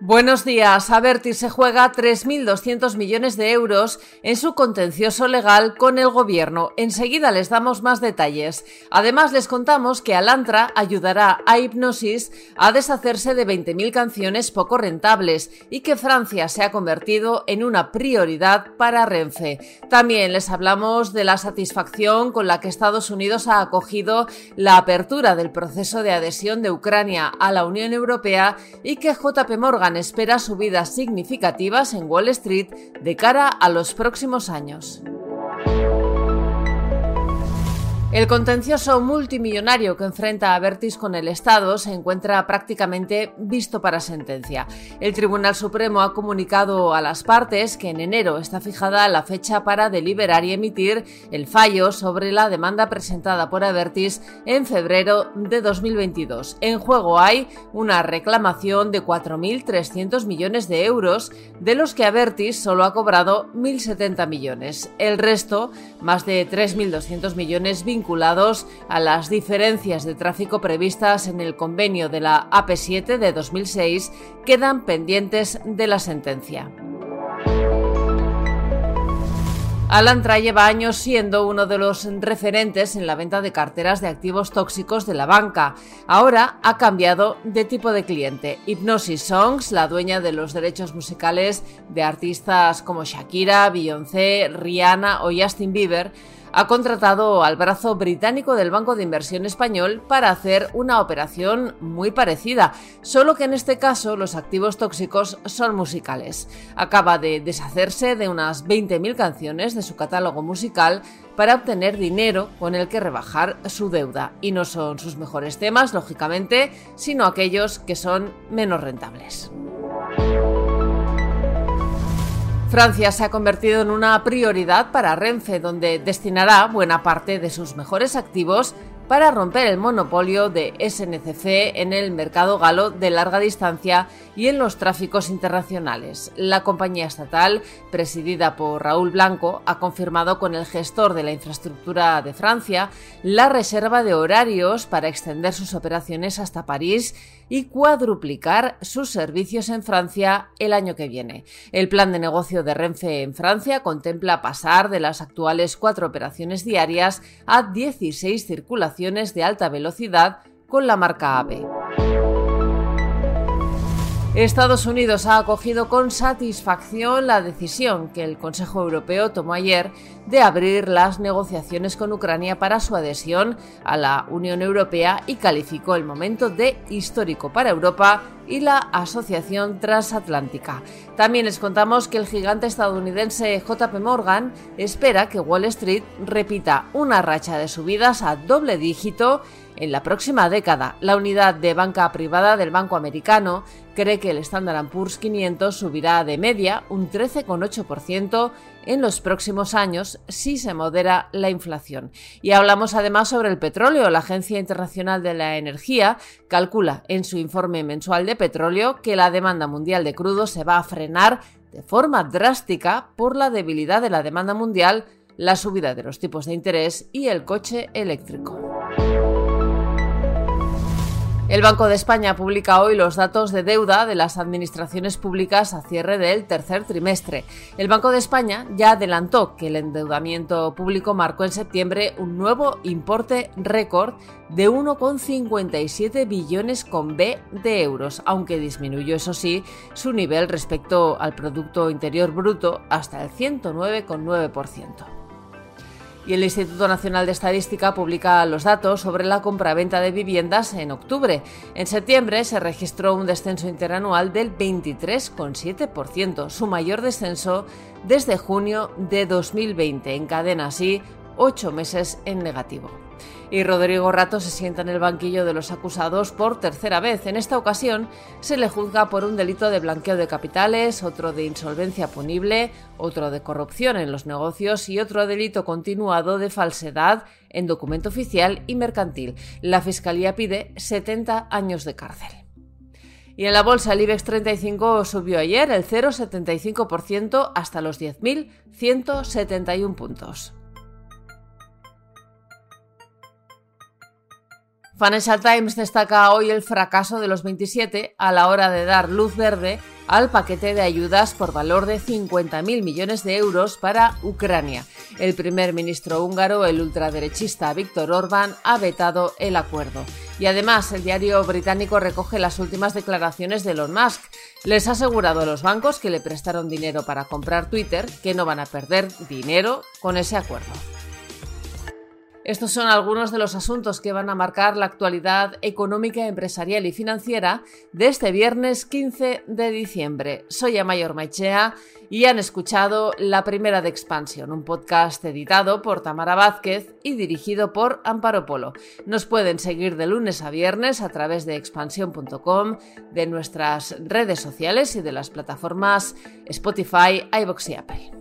Buenos días. Avertis se juega 3.200 millones de euros en su contencioso legal con el gobierno. Enseguida les damos más detalles. Además, les contamos que Alantra ayudará a Hipnosis a deshacerse de 20.000 canciones poco rentables y que Francia se ha convertido en una prioridad para Renfe. También les hablamos de la satisfacción con la que Estados Unidos ha acogido la apertura del proceso de adhesión de Ucrania a la Unión Europea y que JP Morgan espera subidas significativas en Wall Street de cara a los próximos años. El contencioso multimillonario que enfrenta a Vertis con el Estado se encuentra prácticamente visto para sentencia. El Tribunal Supremo ha comunicado a las partes que en enero está fijada la fecha para deliberar y emitir el fallo sobre la demanda presentada por Avertis en febrero de 2022. En juego hay una reclamación de 4.300 millones de euros, de los que Avertis solo ha cobrado 1.070 millones. El resto, más de 3.200 millones, vinculados a las diferencias de tráfico previstas en el convenio de la AP7 de 2006 quedan pendientes de la sentencia. Alantra lleva años siendo uno de los referentes en la venta de carteras de activos tóxicos de la banca. Ahora ha cambiado de tipo de cliente. Hypnosis Songs, la dueña de los derechos musicales de artistas como Shakira, Beyoncé, Rihanna o Justin Bieber, ha contratado al brazo británico del Banco de Inversión Español para hacer una operación muy parecida, solo que en este caso los activos tóxicos son musicales. Acaba de deshacerse de unas 20.000 canciones de su catálogo musical para obtener dinero con el que rebajar su deuda. Y no son sus mejores temas, lógicamente, sino aquellos que son menos rentables. Francia se ha convertido en una prioridad para Renfe, donde destinará buena parte de sus mejores activos para romper el monopolio de SNCF en el mercado galo de larga distancia y en los tráficos internacionales. La compañía estatal, presidida por Raúl Blanco, ha confirmado con el gestor de la infraestructura de Francia la reserva de horarios para extender sus operaciones hasta París y cuadruplicar sus servicios en Francia el año que viene. El plan de negocio de Renfe en Francia contempla pasar de las actuales cuatro operaciones diarias a 16 circulaciones de alta velocidad con la marca AVE. Estados Unidos ha acogido con satisfacción la decisión que el Consejo Europeo tomó ayer de abrir las negociaciones con Ucrania para su adhesión a la Unión Europea y calificó el momento de histórico para Europa y la Asociación Transatlántica. También les contamos que el gigante estadounidense JP Morgan espera que Wall Street repita una racha de subidas a doble dígito en la próxima década. La unidad de banca privada del Banco Americano cree que el Standard Poor's 500 subirá de media un 13,8% en los próximos años si se modera la inflación. Y hablamos además sobre el petróleo. La Agencia Internacional de la Energía calcula en su informe mensual de petróleo que la demanda mundial de crudo se va a frenar de forma drástica por la debilidad de la demanda mundial, la subida de los tipos de interés y el coche eléctrico. El Banco de España publica hoy los datos de deuda de las administraciones públicas a cierre del tercer trimestre. El Banco de España ya adelantó que el endeudamiento público marcó en septiembre un nuevo importe récord de 1,57 billones con B de euros, aunque disminuyó, eso sí, su nivel respecto al Producto Interior Bruto hasta el 109,9% y el Instituto Nacional de Estadística publica los datos sobre la compraventa de viviendas en octubre. En septiembre se registró un descenso interanual del 23,7%, su mayor descenso desde junio de 2020. Encadena así ocho meses en negativo y Rodrigo Rato se sienta en el banquillo de los acusados por tercera vez. En esta ocasión se le juzga por un delito de blanqueo de capitales, otro de insolvencia punible, otro de corrupción en los negocios y otro delito continuado de falsedad en documento oficial y mercantil. La Fiscalía pide 70 años de cárcel. Y en la bolsa el IBEX 35 subió ayer el 0,75% hasta los 10.171 puntos. Financial Times destaca hoy el fracaso de los 27 a la hora de dar luz verde al paquete de ayudas por valor de 50.000 millones de euros para Ucrania. El primer ministro húngaro, el ultraderechista Víctor Orbán, ha vetado el acuerdo. Y además, el diario británico recoge las últimas declaraciones de Elon Musk. Les ha asegurado a los bancos que le prestaron dinero para comprar Twitter que no van a perder dinero con ese acuerdo. Estos son algunos de los asuntos que van a marcar la actualidad económica, empresarial y financiera de este viernes 15 de diciembre. Soy Amayor Maichea y han escuchado La Primera de Expansión, un podcast editado por Tamara Vázquez y dirigido por Amparo Polo. Nos pueden seguir de lunes a viernes a través de expansión.com, de nuestras redes sociales y de las plataformas Spotify, iVoox y Apple.